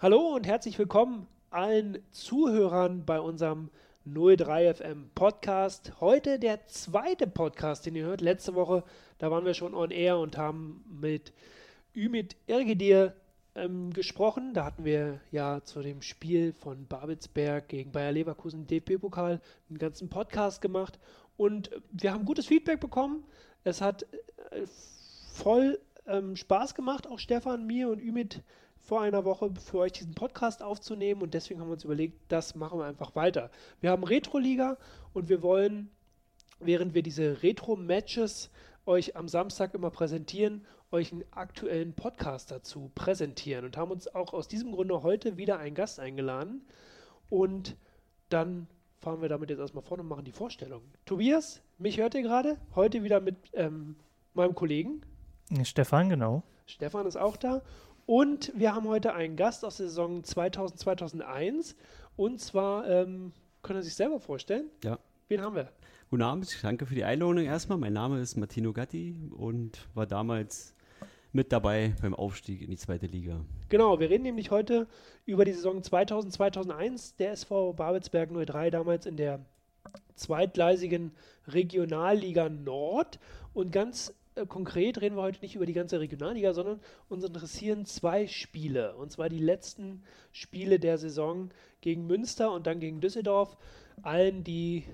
Hallo und herzlich willkommen allen Zuhörern bei unserem 03FM Podcast. Heute der zweite Podcast, den ihr hört. Letzte Woche, da waren wir schon on air und haben mit Ümit Irgedir ähm, gesprochen. Da hatten wir ja zu dem Spiel von Babelsberg gegen Bayer Leverkusen DFB-Pokal einen ganzen Podcast gemacht und wir haben gutes Feedback bekommen. Es hat äh, voll ähm, Spaß gemacht, auch Stefan, mir und Ümit vor einer Woche für euch diesen Podcast aufzunehmen und deswegen haben wir uns überlegt, das machen wir einfach weiter. Wir haben Retro-Liga und wir wollen, während wir diese Retro-Matches euch am Samstag immer präsentieren, euch einen aktuellen Podcast dazu präsentieren und haben uns auch aus diesem Grunde heute wieder einen Gast eingeladen und dann fahren wir damit jetzt erstmal vorne und machen die Vorstellung. Tobias, mich hört ihr gerade? Heute wieder mit ähm, meinem Kollegen. Stefan, genau. Stefan ist auch da und wir haben heute einen Gast aus der Saison 2000, 2001. Und zwar, ähm, können Sie sich selber vorstellen? Ja. Wen haben wir? Guten Abend, danke für die Einladung erstmal. Mein Name ist Martino Gatti und war damals mit dabei beim Aufstieg in die zweite Liga. Genau, wir reden nämlich heute über die Saison 2000, 2001. Der SV Babelsberg 03 damals in der zweitgleisigen Regionalliga Nord. Und ganz äh, konkret reden wir heute nicht über die ganze Regionalliga, sondern uns interessieren zwei Spiele. Und zwar die letzten Spiele der Saison gegen Münster und dann gegen Düsseldorf. Allen, die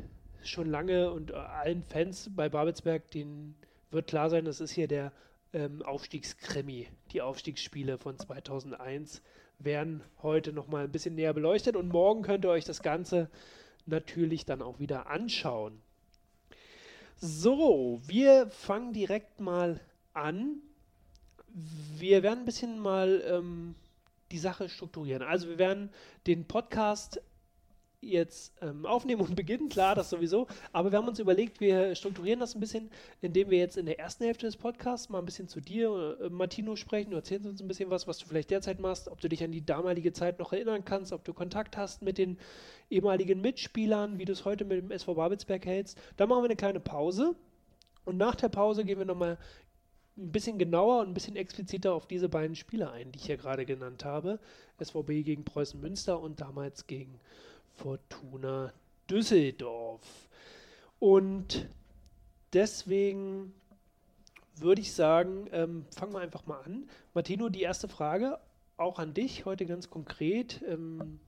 schon lange und äh, allen Fans bei Babelsberg, denen wird klar sein, das ist hier der ähm, Aufstiegskrimi. Die Aufstiegsspiele von 2001 werden heute nochmal ein bisschen näher beleuchtet und morgen könnt ihr euch das Ganze natürlich dann auch wieder anschauen. So, wir fangen direkt mal an. Wir werden ein bisschen mal ähm, die Sache strukturieren. Also wir werden den Podcast jetzt ähm, aufnehmen und beginnen, klar, das sowieso. Aber wir haben uns überlegt, wir strukturieren das ein bisschen, indem wir jetzt in der ersten Hälfte des Podcasts mal ein bisschen zu dir, äh, Martino, sprechen. Du erzählst uns ein bisschen was, was du vielleicht derzeit machst, ob du dich an die damalige Zeit noch erinnern kannst, ob du Kontakt hast mit den ehemaligen Mitspielern, wie du es heute mit dem SV Babelsberg hältst. Dann machen wir eine kleine Pause. Und nach der Pause gehen wir nochmal ein bisschen genauer und ein bisschen expliziter auf diese beiden Spiele ein, die ich hier gerade genannt habe. SVB gegen Preußen Münster und damals gegen Fortuna Düsseldorf. Und deswegen würde ich sagen, ähm, fangen wir einfach mal an. Martino, die erste Frage auch an dich heute ganz konkret. Ähm,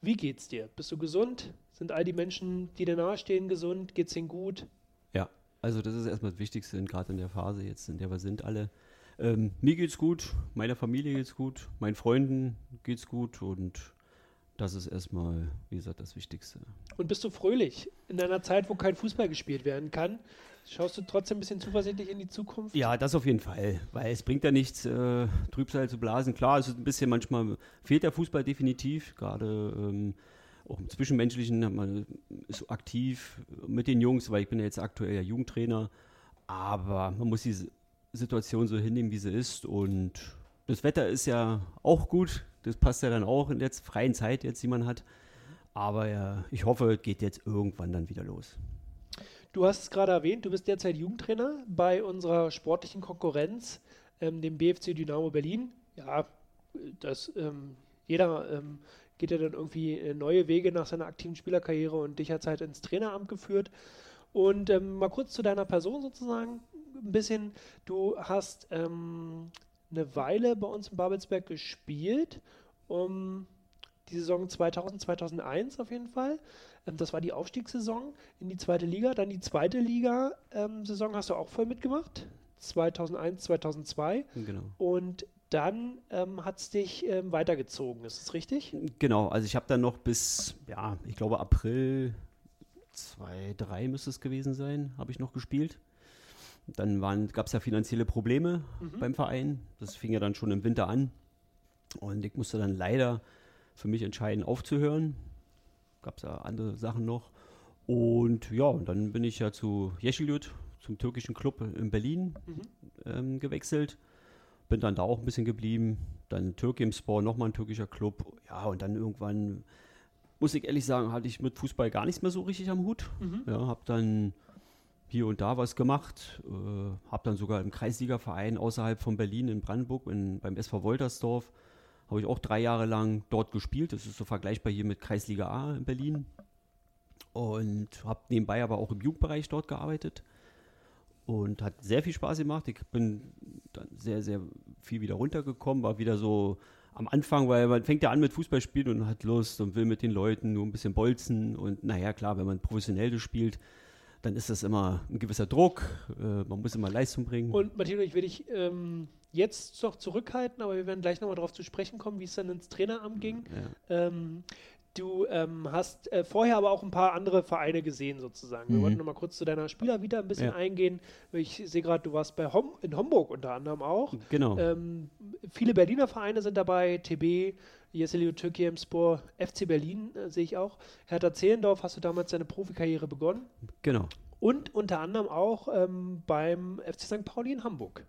wie geht's dir? Bist du gesund? Sind all die Menschen, die dir nahestehen, gesund? Geht's ihnen gut? Ja, also das ist erstmal das Wichtigste, gerade in der Phase jetzt, in der wir sind alle. Ähm, mir geht's gut, meiner Familie geht's gut, meinen Freunden geht's gut und das ist erstmal, wie gesagt, das Wichtigste. Und bist du fröhlich in einer Zeit, wo kein Fußball gespielt werden kann? Schaust du trotzdem ein bisschen zuversichtlich in die Zukunft? Ja, das auf jeden Fall, weil es bringt ja nichts, äh, Trübsal zu blasen. Klar, es ist ein bisschen manchmal fehlt der Fußball definitiv, gerade ähm, auch im Zwischenmenschlichen, man ist aktiv mit den Jungs, weil ich bin ja jetzt aktuell ja Jugendtrainer, aber man muss die Situation so hinnehmen, wie sie ist und das Wetter ist ja auch gut, das passt ja dann auch in der freien Zeit jetzt, die man hat. Aber ja, ich hoffe, es geht jetzt irgendwann dann wieder los. Du hast es gerade erwähnt, du bist derzeit Jugendtrainer bei unserer sportlichen Konkurrenz, ähm, dem BFC Dynamo Berlin. Ja, das, ähm, jeder ähm, geht ja dann irgendwie äh, neue Wege nach seiner aktiven Spielerkarriere und dich hat es halt ins Traineramt geführt. Und ähm, mal kurz zu deiner Person sozusagen ein bisschen. Du hast ähm, eine Weile bei uns in Babelsberg gespielt, um die Saison 2000, 2001 auf jeden Fall. Ähm, das war die Aufstiegssaison in die zweite Liga. Dann die zweite Liga-Saison ähm, hast du auch voll mitgemacht. 2001, 2002. Genau. Und dann ähm, hat es dich ähm, weitergezogen, ist das richtig? Genau, also ich habe dann noch bis, ja, ich glaube April 2003 müsste es gewesen sein, habe ich noch gespielt. Dann gab es ja finanzielle Probleme mhm. beim Verein. Das fing ja dann schon im Winter an. Und ich musste dann leider für mich entscheiden, aufzuhören. Gab es ja andere Sachen noch. Und ja, und dann bin ich ja zu Yeşilyurt, zum türkischen Club in Berlin mhm. ähm, gewechselt. Bin dann da auch ein bisschen geblieben. Dann Türkimspor, nochmal ein türkischer Club. Ja, und dann irgendwann, muss ich ehrlich sagen, hatte ich mit Fußball gar nichts mehr so richtig am Hut. Mhm. Ja, habe dann hier und da was gemacht. Äh, habe dann sogar im Kreisligaverein außerhalb von Berlin in Brandenburg in, beim SV Woltersdorf habe ich auch drei Jahre lang dort gespielt. Das ist so vergleichbar hier mit Kreisliga A in Berlin. Und habe nebenbei aber auch im Jugendbereich dort gearbeitet. Und hat sehr viel Spaß gemacht. Ich bin dann sehr, sehr viel wieder runtergekommen, war wieder so am Anfang, weil man fängt ja an mit Fußballspielen und hat Lust und will mit den Leuten nur ein bisschen bolzen. Und naja, klar, wenn man professionell das spielt, dann ist das immer ein gewisser Druck. Äh, man muss immer Leistung bringen. Und Martino, ich will dich ähm, jetzt noch zurückhalten, aber wir werden gleich nochmal darauf zu sprechen kommen, wie es dann ins Traineramt ging. Ja. Ähm, Du ähm, hast äh, vorher aber auch ein paar andere Vereine gesehen, sozusagen. Wir mhm. wollten nochmal kurz zu deiner Spieler wieder ein bisschen ja. eingehen. Ich sehe gerade, du warst bei Hom in Homburg unter anderem auch. Genau. Ähm, viele Berliner Vereine sind dabei, TB, Jesselio Türkiemspor, FC Berlin äh, sehe ich auch. Hertha Zehlendorf hast du damals deine Profikarriere begonnen. Genau. Und unter anderem auch ähm, beim FC St. Pauli in Hamburg.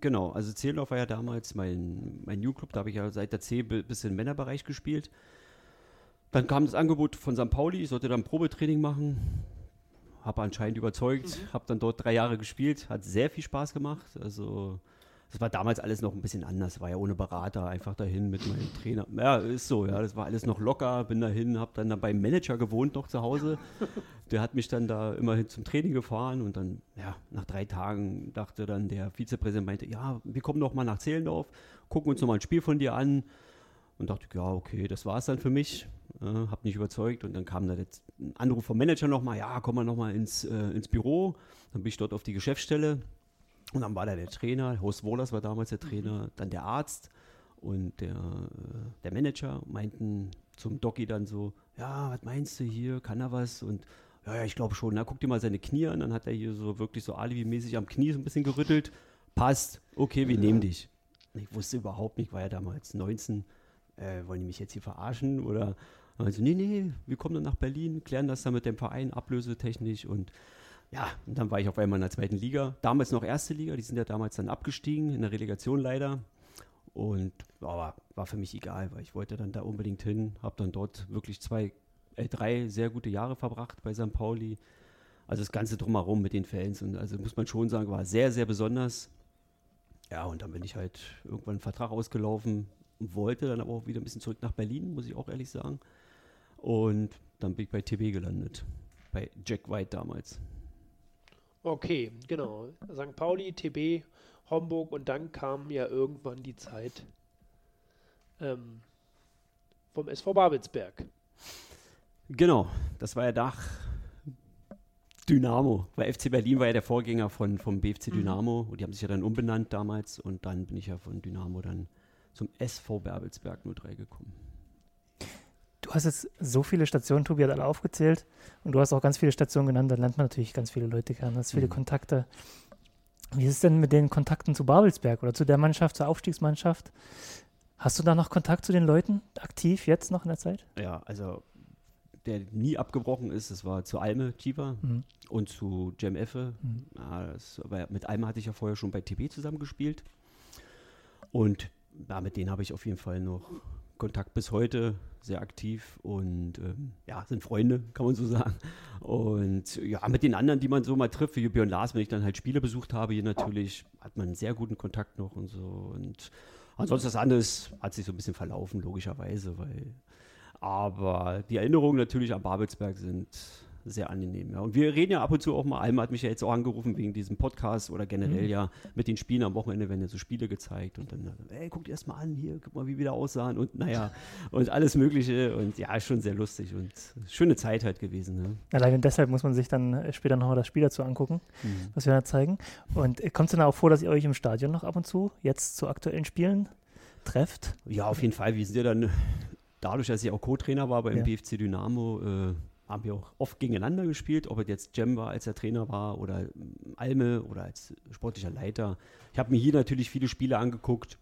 Genau, also Zehlendorf war ja damals mein, mein New Club, da habe ich ja seit der C bis im Männerbereich gespielt. Dann kam das Angebot von St. Pauli, ich sollte dann Probetraining machen. Habe anscheinend überzeugt, mhm. habe dann dort drei Jahre gespielt, hat sehr viel Spaß gemacht. Also das war damals alles noch ein bisschen anders, war ja ohne Berater, einfach dahin mit meinem Trainer. Ja, ist so, ja, das war alles noch locker, bin dahin, habe dann, dann beim Manager gewohnt noch zu Hause. Der hat mich dann da immerhin zum Training gefahren und dann, ja, nach drei Tagen dachte dann der Vizepräsident, meinte, ja, wir kommen doch mal nach Zehlendorf, gucken uns noch mal ein Spiel von dir an. Und dachte, ja, okay, das war es dann für mich. Äh, hab nicht überzeugt. Und dann kam da jetzt ein Anruf vom Manager nochmal, ja, komm mal nochmal ins, äh, ins Büro. Dann bin ich dort auf die Geschäftsstelle. Und dann war da der Trainer, Horst Wohlers war damals der Trainer, dann der Arzt und der, äh, der Manager meinten zum Doki dann so, ja, was meinst du hier, kann er was? Und ja, ja, ich glaube schon. Na, guck dir mal seine Knie an. Dann hat er hier so wirklich so alibi-mäßig am Knie so ein bisschen gerüttelt. Passt, okay, wir nehmen dich. Ich wusste überhaupt nicht, war ja damals 19, äh, wollen die mich jetzt hier verarschen? Oder also, nee, nee, wir kommen dann nach Berlin, klären das dann mit dem Verein, ablösetechnisch und ja, und dann war ich auf einmal in der zweiten Liga. Damals noch erste Liga, die sind ja damals dann abgestiegen, in der Relegation leider. Und aber war für mich egal, weil ich wollte dann da unbedingt hin, habe dann dort wirklich zwei, äh, drei sehr gute Jahre verbracht bei St. Pauli. Also das Ganze drumherum mit den Fans und also muss man schon sagen, war sehr, sehr besonders. Ja, und dann bin ich halt irgendwann einen Vertrag ausgelaufen, wollte dann aber auch wieder ein bisschen zurück nach Berlin, muss ich auch ehrlich sagen. Und dann bin ich bei TB gelandet. Bei Jack White damals. Okay, genau. St. Pauli, TB, Homburg und dann kam ja irgendwann die Zeit ähm, vom SV Babelsberg. Genau, das war ja Dach Dynamo, weil FC Berlin war ja der Vorgänger von, vom BFC mhm. Dynamo mhm. und die haben sich ja dann umbenannt damals und dann bin ich ja von Dynamo dann zum SV Babelsberg 03 gekommen. Du hast jetzt so viele Stationen, Tobi hat alle aufgezählt und du hast auch ganz viele Stationen genannt, dann lernt man natürlich ganz viele Leute kennen, hast viele mhm. Kontakte. Wie ist es denn mit den Kontakten zu Babelsberg oder zu der Mannschaft, zur Aufstiegsmannschaft? Hast du da noch Kontakt zu den Leuten aktiv jetzt noch in der Zeit? Ja, also der nie abgebrochen ist, das war zu Alme Chiva mhm. und zu Jam Effe. Mhm. Ja, mit Alme hatte ich ja vorher schon bei TB zusammengespielt. Und ja, mit denen habe ich auf jeden Fall noch Kontakt bis heute, sehr aktiv und ähm, ja, sind Freunde, kann man so sagen. Und ja, mit den anderen, die man so mal trifft, wie Björn Lars, wenn ich dann halt Spiele besucht habe, hier natürlich, hat man einen sehr guten Kontakt noch und so. Und ansonsten das andere hat sich so ein bisschen verlaufen, logischerweise, weil aber die Erinnerungen natürlich an Babelsberg sind sehr angenehm. Ja. Und wir reden ja ab und zu auch mal, Alma hat mich ja jetzt auch angerufen wegen diesem Podcast oder generell mhm. ja mit den Spielen am Wochenende werden ja so Spiele gezeigt und dann, ey, guck dir das mal an, hier, guck mal, wie wir da aussahen und naja, und alles Mögliche und ja, schon sehr lustig und schöne Zeit halt gewesen. Ne? Alleine deshalb muss man sich dann später noch mal das Spiel dazu angucken, mhm. was wir da zeigen. Und äh, kommt es dann auch vor, dass ihr euch im Stadion noch ab und zu, jetzt zu aktuellen Spielen, trefft? Ja, auf jeden Fall. Wir sind ja dann dadurch, dass ich auch Co-Trainer war beim ja. BFC Dynamo, äh, haben wir auch oft gegeneinander gespielt, ob es jetzt Jem war, als er Trainer war, oder Alme oder als sportlicher Leiter. Ich habe mir hier natürlich viele Spiele angeguckt,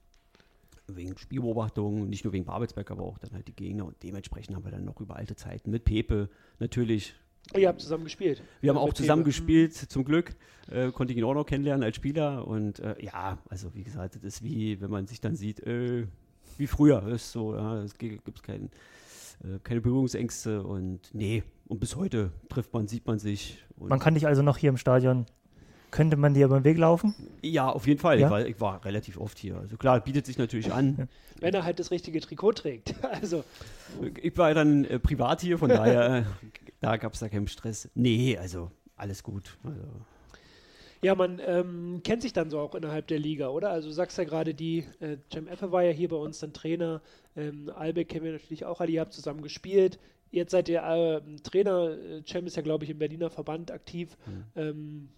wegen Spielbeobachtung, nicht nur wegen Babelsberg, aber auch dann halt die Gegner. Und dementsprechend haben wir dann noch über alte Zeiten mit Pepe natürlich. Ihr habt zusammen gespielt. Wir haben auch zusammen Pepe. gespielt, zum Glück. Äh, konnte ich ihn auch noch kennenlernen als Spieler. Und äh, ja, also wie gesagt, das ist wie, wenn man sich dann sieht, äh, wie früher. ist so, ja, es gibt keinen äh, keine Berührungsängste und nee, und bis heute trifft man, sieht man sich. man kann dich also noch hier im Stadion könnte man dir über den Weg laufen? Ja, auf jeden Fall. Ja? Ich, war, ich war relativ oft hier. Also klar, bietet sich natürlich an. Wenn er halt das richtige Trikot trägt. Also, Ich war dann äh, privat hier, von daher, äh, da gab es da keinen Stress. Nee, also alles gut. Also, ja, man ähm, kennt sich dann so auch innerhalb der Liga, oder? Also du sagst ja gerade, die äh, Cem Effe war ja hier bei uns dann Trainer. Ähm, Albeck kennen wir natürlich auch alle, ihr habt zusammen gespielt. Jetzt seid ihr äh, Trainer. Cem ist ja, glaube ich, im Berliner Verband aktiv. Mhm. Ähm,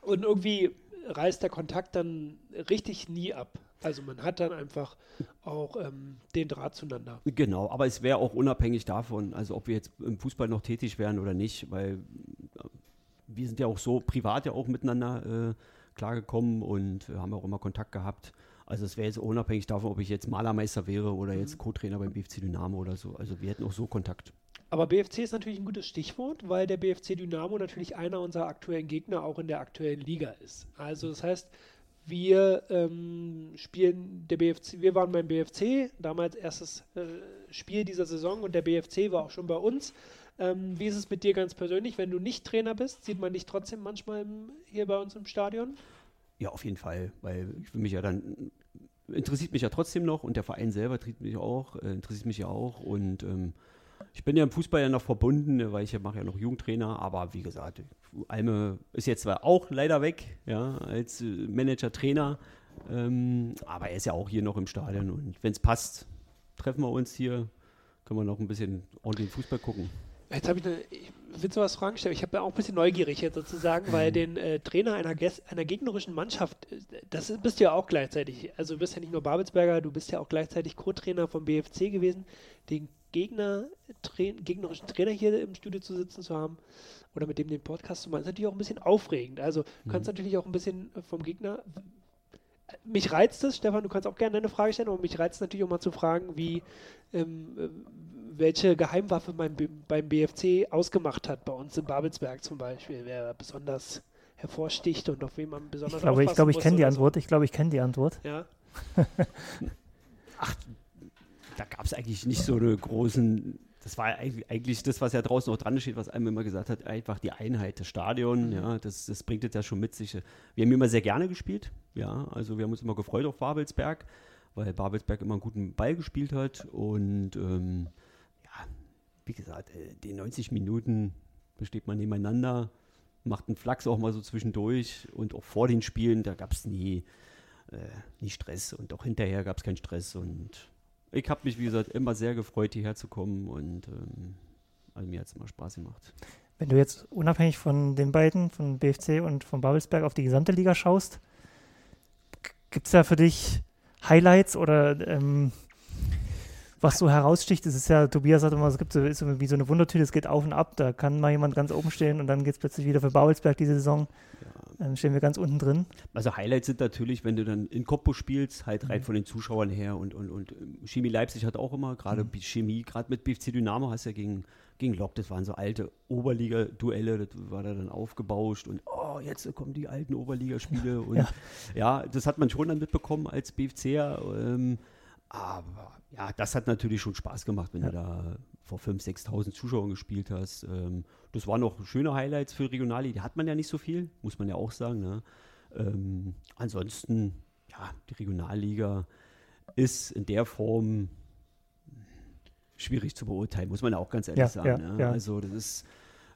und irgendwie reißt der Kontakt dann richtig nie ab. Also man hat dann einfach auch ähm, den Draht zueinander. Genau, aber es wäre auch unabhängig davon, also ob wir jetzt im Fußball noch tätig wären oder nicht, weil äh, wir sind ja auch so privat ja auch miteinander äh, klargekommen und äh, haben auch immer Kontakt gehabt. Also es wäre jetzt unabhängig davon, ob ich jetzt Malermeister wäre oder jetzt Co-Trainer beim BFC Dynamo oder so. Also wir hätten auch so Kontakt. Aber BFC ist natürlich ein gutes Stichwort, weil der BFC Dynamo natürlich einer unserer aktuellen Gegner auch in der aktuellen Liga ist. Also das heißt, wir ähm, spielen der BFC, wir waren beim BFC, damals erstes äh, Spiel dieser Saison und der BFC war auch schon bei uns. Ähm, wie ist es mit dir ganz persönlich, wenn du nicht Trainer bist? Sieht man dich trotzdem manchmal im, hier bei uns im Stadion? Ja, auf jeden Fall, weil ich will mich ja dann interessiert mich ja trotzdem noch und der Verein selber interessiert mich auch, äh, interessiert mich ja auch und ähm, ich bin ja im Fußball ja noch verbunden, weil ich ja mache ja noch Jugendtrainer, aber wie gesagt, Alme ist jetzt zwar auch leider weg, ja, als äh, Manager, Trainer, ähm, aber er ist ja auch hier noch im Stadion und wenn es passt, treffen wir uns hier, können wir noch ein bisschen ordentlich Fußball gucken. Jetzt habe ich eine, will so was Fragen stellen. Ich habe ja auch ein bisschen neugierig jetzt sozusagen, weil den äh, Trainer einer, einer gegnerischen Mannschaft, äh, das ist- bist du ja auch gleichzeitig. Also du bist ja nicht nur Babelsberger, du bist ja auch gleichzeitig Co-Trainer vom BFC gewesen. Den Gegner, Tra gegnerischen Trainer hier im Studio zu sitzen zu haben oder mit dem den Podcast zu machen, ist natürlich auch ein bisschen aufregend. Also du kannst natürlich auch ein bisschen vom Gegner. Mich reizt es, Stefan, du kannst auch gerne eine Frage stellen, aber mich reizt es natürlich auch mal zu fragen, wie ähm, äh, welche Geheimwaffe mein beim BFC ausgemacht hat, bei uns in Babelsberg zum Beispiel, wer besonders hervorsticht und auf wen man besonders Ich glaube, ich, glaube, ich kenne die oder so. Antwort. Ich glaube, ich kenne die Antwort. Ja. da gab es eigentlich nicht so eine großen. Das war eigentlich- das, was ja draußen auch dran steht, was einem immer gesagt hat, einfach die Einheit des Stadion, Mhm. ja, das, das bringt es ja schon mit sich. Wir haben immer sehr gerne gespielt, ja, also wir haben uns immer gefreut auf Babelsberg, weil Babelsberg immer einen guten Ball gespielt hat und ähm, wie gesagt, äh, die 90 Minuten besteht man nebeneinander, macht einen Flachs auch mal so zwischendurch und auch vor den Spielen, da gab es nie, äh, nie Stress und auch hinterher gab es keinen Stress und ich habe mich, wie gesagt, immer sehr gefreut, hierher zu kommen und ähm, also mir hat es immer Spaß gemacht. Wenn du jetzt unabhängig von den beiden, von BFC und von Babelsberg, auf die gesamte Liga schaust, gibt es da für dich Highlights oder ähm, was so heraussticht? Es ist ja, Tobias hat immer, es gibt so, ist wie so eine Wundertüte, es geht auf und ab, da kann mal jemand ganz oben stehen und dann geht es plötzlich wieder für Babelsberg diese Saison. Dann stehen wir ganz unten drin. Also Highlights sind natürlich, wenn du dann in Cottbus spielst, halt Mhm. rein von den Zuschauern her und, und, und ähm, Chemie Leipzig hat auch immer, gerade Mhm. Chemie, gerade mit BFC Dynamo hast du ja gegen, gegen Lok, das waren so alte Oberliga-Duelle, das war da dann aufgebauscht und oh, jetzt kommen die alten Oberligaspiele und Ja. ja. das hat man schon dann mitbekommen als BFCer, ähm, aber ja, das hat natürlich schon Spaß gemacht, wenn Ja. du da vor 5.000, 6.000 Zuschauern gespielt hast. Ähm, das waren noch schöne Highlights für Regionalliga. Die hat man ja nicht so viel, muss man ja auch sagen. Ne? Ähm, ansonsten, ja, die Regionalliga ist in der Form schwierig zu beurteilen, muss man ja auch ganz ehrlich Ja, sagen. ja, ne? Also das ist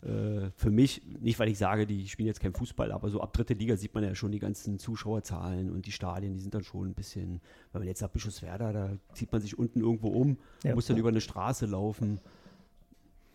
äh, für mich, nicht weil ich sage, die spielen jetzt kein Fußball, aber so ab dritte Liga sieht man ja schon die ganzen Zuschauerzahlen und die Stadien, die sind dann schon ein bisschen, wenn man jetzt sagt Bischofswerda, da zieht man sich unten irgendwo um, Ja. muss dann über eine Straße laufen.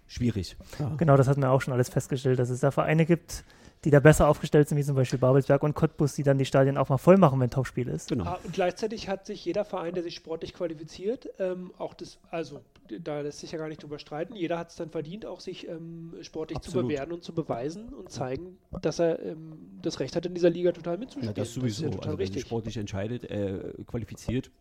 Schwierig. Ja. Genau, das hatten wir auch schon alles festgestellt, dass es da Vereine gibt, die da besser aufgestellt sind, wie zum Beispiel Babelsberg und Cottbus, die dann die Stadien auch mal voll machen, wenn Topspiel ist. Genau. Ah, Und gleichzeitig hat sich jeder Verein, der sich sportlich qualifiziert, ähm, auch das, also da lässt sich ja gar nicht drüber streiten, jeder hat es dann verdient, auch sich ähm, sportlich zu Absolut. bewähren und zu beweisen und zeigen, dass er ähm, das Recht hat, in dieser Liga total mitzuspielen. Ja, das sowieso. ist ja total also wenn sich richtig. sportlich entscheidet, äh, qualifiziert,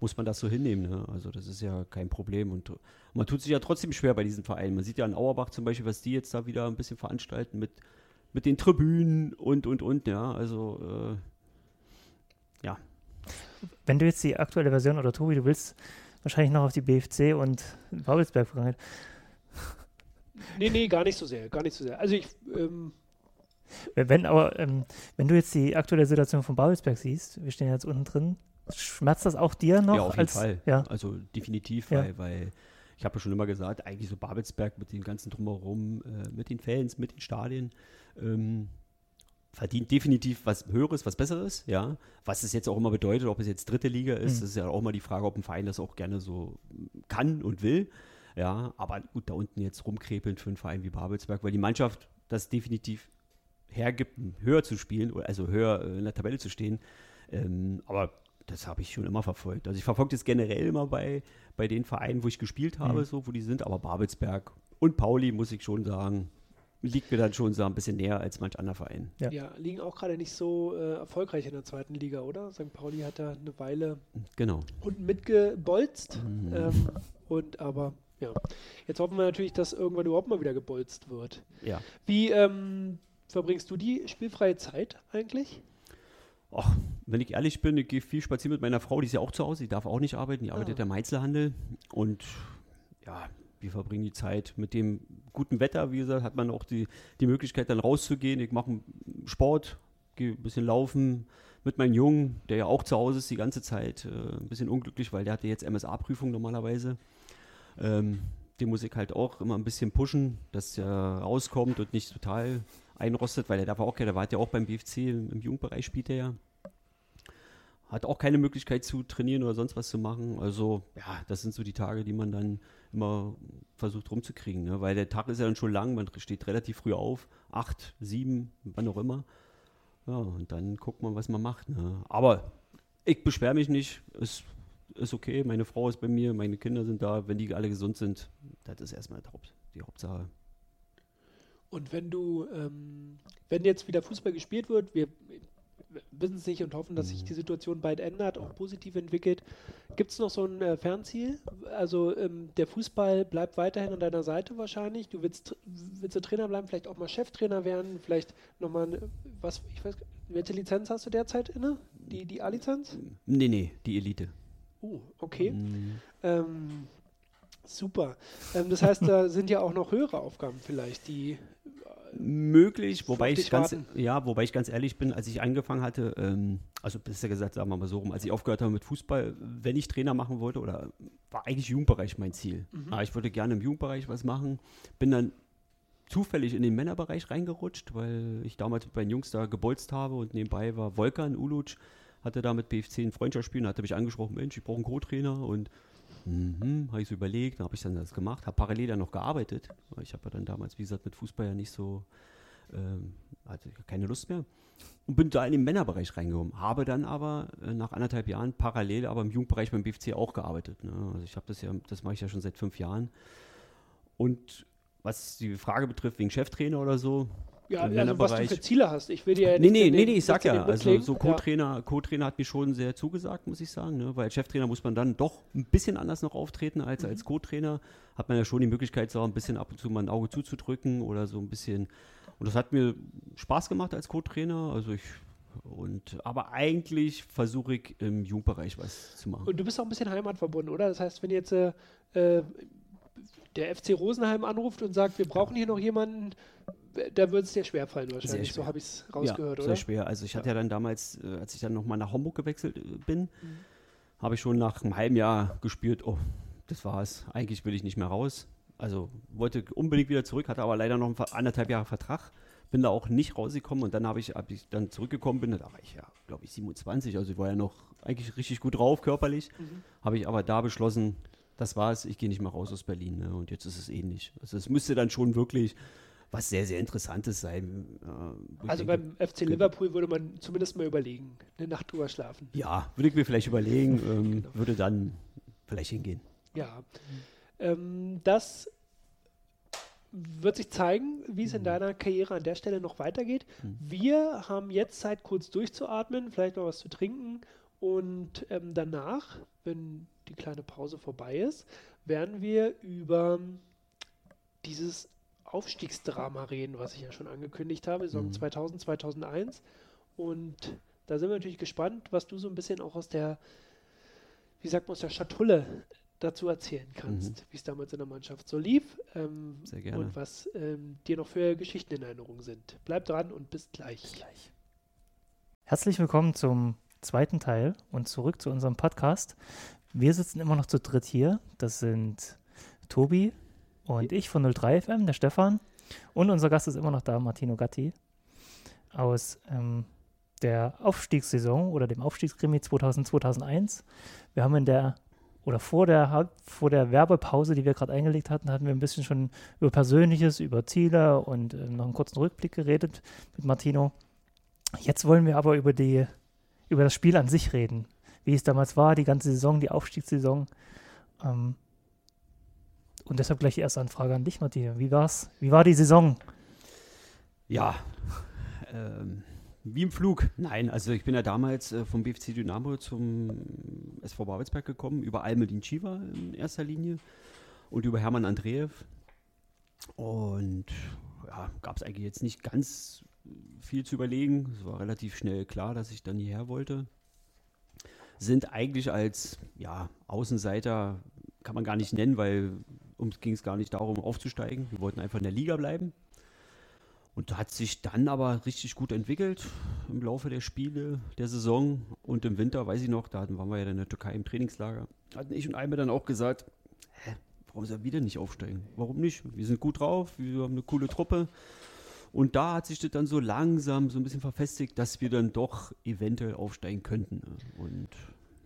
muss man das so hinnehmen. Ne? Also das ist ja kein Problem. Und man tut sich ja trotzdem schwer bei diesen Vereinen. Man sieht ja in Auerbach zum Beispiel, was die jetzt da wieder ein bisschen veranstalten mit, mit den Tribünen und, und, und. Ja, also äh, ja. Wenn du jetzt die aktuelle Version oder Tobi, du willst wahrscheinlich noch auf die BFC und Babelsberg vergangen. Nee, nee, gar nicht so sehr, gar nicht so sehr. Also ich, ähm, Wenn aber, ähm, wenn du jetzt die aktuelle Situation von Babelsberg siehst, wir stehen jetzt unten drin, schmerzt das auch dir noch? Ja, auf jeden als, Fall. Ja. Also definitiv, Ja. weil, weil ich habe ja schon immer gesagt, eigentlich so Babelsberg mit dem ganzen Drumherum, äh, mit den Fans, mit den Stadien, ähm, verdient definitiv was Höheres, was Besseres, ja. Was es jetzt auch immer bedeutet, ob es jetzt dritte Liga ist, Mhm. das ist ja auch mal die Frage, ob ein Verein das auch gerne so kann und will. Ja, aber gut, da unten jetzt rumkrepeln für einen Verein wie Babelsberg, weil die Mannschaft das definitiv hergibt, höher zu spielen, also höher äh, in der Tabelle zu stehen. Ähm, aber das habe ich schon immer verfolgt. Also ich verfolge das generell immer bei, bei den Vereinen, wo ich gespielt habe, Mhm. so wo die sind, aber Babelsberg und Pauli, muss ich schon sagen, liegt mir dann schon so ein bisschen näher als manch anderer Verein. Ja. Ja, liegen auch gerade nicht so äh, erfolgreich in der zweiten Liga, oder? St. Pauli hat da eine Weile Genau. unten mitgebolzt. Mhm. Ähm, und aber, ja. Jetzt hoffen wir natürlich, dass irgendwann überhaupt mal wieder gebolzt wird. Ja. Wie ähm, verbringst du die spielfreie Zeit eigentlich? Ach, wenn ich ehrlich bin, ich gehe viel spazieren mit meiner Frau, die ist ja auch zu Hause, die darf auch nicht arbeiten, die arbeitet ja im Einzelhandel. Und ja, wir verbringen die Zeit mit dem guten Wetter, wie gesagt, hat man auch die, die Möglichkeit dann rauszugehen. Ich mache Sport, gehe ein bisschen laufen mit meinem Jungen, der ja auch zu Hause ist die ganze Zeit. Äh, ein bisschen unglücklich, weil der hatte jetzt MSA-Prüfung normalerweise. Ähm, den muss ich halt auch immer ein bisschen pushen, dass er rauskommt und nicht total einrostet, weil er darf auch keine, der war ja auch beim BFC im, Jugendbereich spielt er ja. Hat auch keine Möglichkeit zu trainieren oder sonst was zu machen. Also, ja, das sind so die Tage, die man dann immer versucht rumzukriegen, ne? weil der Tag ist ja dann schon lang, man steht relativ früh auf, acht, sieben, wann auch immer. Ja, und dann guckt man, was man macht. Ne? Aber ich beschwere mich nicht, es ist okay, meine Frau ist bei mir, meine Kinder sind da, wenn die alle gesund sind, das ist erstmal die Hauptsache. Und wenn du, ähm, wenn jetzt wieder Fußball gespielt wird, wir wissen es nicht und hoffen, dass sich Mhm. die Situation bald ändert, auch positiv entwickelt. Gibt es noch so ein äh, Fernziel? Also ähm, der Fußball bleibt weiterhin an deiner Seite wahrscheinlich. Du willst, willst du Trainer bleiben, vielleicht auch mal Cheftrainer werden, vielleicht nochmal, was, ich weiß, welche Lizenz hast du derzeit inne? Die, die A-Lizenz? Nee, nee, die Elite. Oh, okay. Mhm. Ähm, super. Ähm, das heißt, da sind ja auch noch höhere Aufgaben vielleicht, die Möglich, wobei ich ganz, ja, wobei ich ganz ehrlich bin, als ich angefangen hatte, ähm, also besser gesagt, sagen wir mal so rum, als ich aufgehört habe mit Fußball, wenn ich Trainer machen wollte, oder war eigentlich Jugendbereich mein Ziel. Mhm. Aber ich wollte gerne im Jugendbereich was machen, bin dann zufällig in den Männerbereich reingerutscht, weil ich damals bei den Jungs da gebolzt habe und nebenbei war Volkan Uluc, hatte da mit BFC ein Freundschaftsspiel und hatte mich angesprochen, Mensch, ich brauche einen Co-Trainer und Mhm, habe ich so überlegt, habe ich dann das gemacht, habe parallel dann noch gearbeitet. Ich habe ja dann damals, wie gesagt, mit Fußball ja nicht so, ähm, hatte keine Lust mehr. Und bin da in den Männerbereich reingekommen. Habe dann aber äh, nach anderthalb Jahren parallel aber im Jugendbereich beim BFC auch gearbeitet. Ne? Also ich habe das ja, das mache ich ja schon seit fünf Jahren. Und was die Frage betrifft, wegen Cheftrainer oder so, Ja, also was du für Ziele hast. Ich will dir ja Nee, nicht nee, nee, den- nee, ich sag ja, also so Co-Trainer, Co-Trainer hat mir schon sehr zugesagt, muss ich sagen, ne? weil als Cheftrainer muss man dann doch ein bisschen anders noch auftreten als Mhm. als Co-Trainer. Hat man ja schon die Möglichkeit, so ein bisschen ab und zu mal ein Auge zuzudrücken oder so ein bisschen. Und das hat mir Spaß gemacht als Co-Trainer. Also ich und aber eigentlich versuche ich im Jugendbereich was zu machen. Und du bist auch ein bisschen heimatverbunden, oder? Das heißt, wenn jetzt äh, äh, der FC Rosenheim anruft und sagt, wir brauchen hier noch jemanden, da wird es dir schwerfallen wahrscheinlich. schwer. So habe ich es rausgehört, ja, oder? sehr schwer. Also ich hatte ja dann damals, äh, als ich dann nochmal nach Hamburg gewechselt äh, bin, Mhm. habe ich schon nach einem halben Jahr gespürt, oh, das war's. Eigentlich will ich nicht mehr raus. Also wollte unbedingt wieder zurück, hatte aber leider noch anderthalb Jahre Vertrag. Bin da auch nicht rausgekommen und dann habe ich, ab ich dann zurückgekommen bin, da war ich ja, glaube ich, 27, also ich war ja noch eigentlich richtig gut drauf körperlich. Mhm. Habe ich aber da beschlossen, das war's, ich gehe nicht mehr raus aus Berlin. Ne? Und jetzt ist es ähnlich. Also es müsste dann schon wirklich was sehr, sehr Interessantes sein. äh, Also beim FC Liverpool würde man zumindest mal überlegen, eine Nacht drüber schlafen. Ja, würde ich mir vielleicht überlegen, ähm, Genau. würde dann vielleicht hingehen. Ja. Ähm, das wird sich zeigen, wie es in deiner Karriere an der Stelle noch weitergeht. Mhm. Wir haben jetzt Zeit, kurz durchzuatmen, vielleicht noch was zu trinken und ähm, danach, wenn die kleine Pause vorbei ist, werden wir über dieses Aufstiegsdrama reden, was ich ja schon angekündigt habe, Saison Mhm. 2000, 2001. Und da sind wir natürlich gespannt, was du so ein bisschen auch aus der, wie sagt man, aus der Schatulle dazu erzählen kannst, Mhm. wie es damals in der Mannschaft so lief ähm, Sehr gerne. und was ähm, dir noch für Geschichten in Erinnerung sind. Bleib dran und bis gleich. Herzlich willkommen zum zweiten Teil und zurück zu unserem Podcast. Wir sitzen immer noch zu dritt hier. Das sind Tobi und ich von 03 FM, der Stefan. Und unser Gast ist immer noch da, Martino Gatti aus ähm, der Aufstiegssaison oder dem Aufstiegskrimi 2000-2001. Wir haben in der oder vor der, vor der Werbepause, die wir gerade eingelegt hatten, hatten wir ein bisschen schon über Persönliches, über Ziele und ähm, noch einen kurzen Rückblick geredet mit Martino. Jetzt wollen wir aber über, die, über das Spiel an sich reden. Wie es damals war, die ganze Saison, die Aufstiegssaison. Ähm, und deshalb gleich die erste Anfrage an dich, Martino. Wie war's? Wie war die Saison? Ja, ähm, wie im Flug. Nein, also ich bin ja damals äh, vom BFC Dynamo zum SV Babelsberg gekommen, über Almedin Chiva in erster Linie und über Hermann Andreev. Und ja, gab es eigentlich jetzt nicht ganz viel zu überlegen. Es war relativ schnell klar, dass ich dann hierher wollte. Sind eigentlich als ja, Außenseiter, kann man gar nicht nennen, weil uns ging es gar nicht darum, aufzusteigen. Wir wollten einfach in der Liga bleiben. Und hat sich dann aber richtig gut entwickelt im Laufe der Spiele, der Saison. Und im Winter, weiß ich noch, da waren wir ja in der Türkei im Trainingslager, hatten ich und Alme dann auch gesagt, hä, warum soll er wieder nicht aufsteigen? Warum nicht? Wir sind gut drauf, wir haben eine coole Truppe. Und da hat sich das dann so langsam so ein bisschen verfestigt, dass wir dann doch eventuell aufsteigen könnten. ne? Und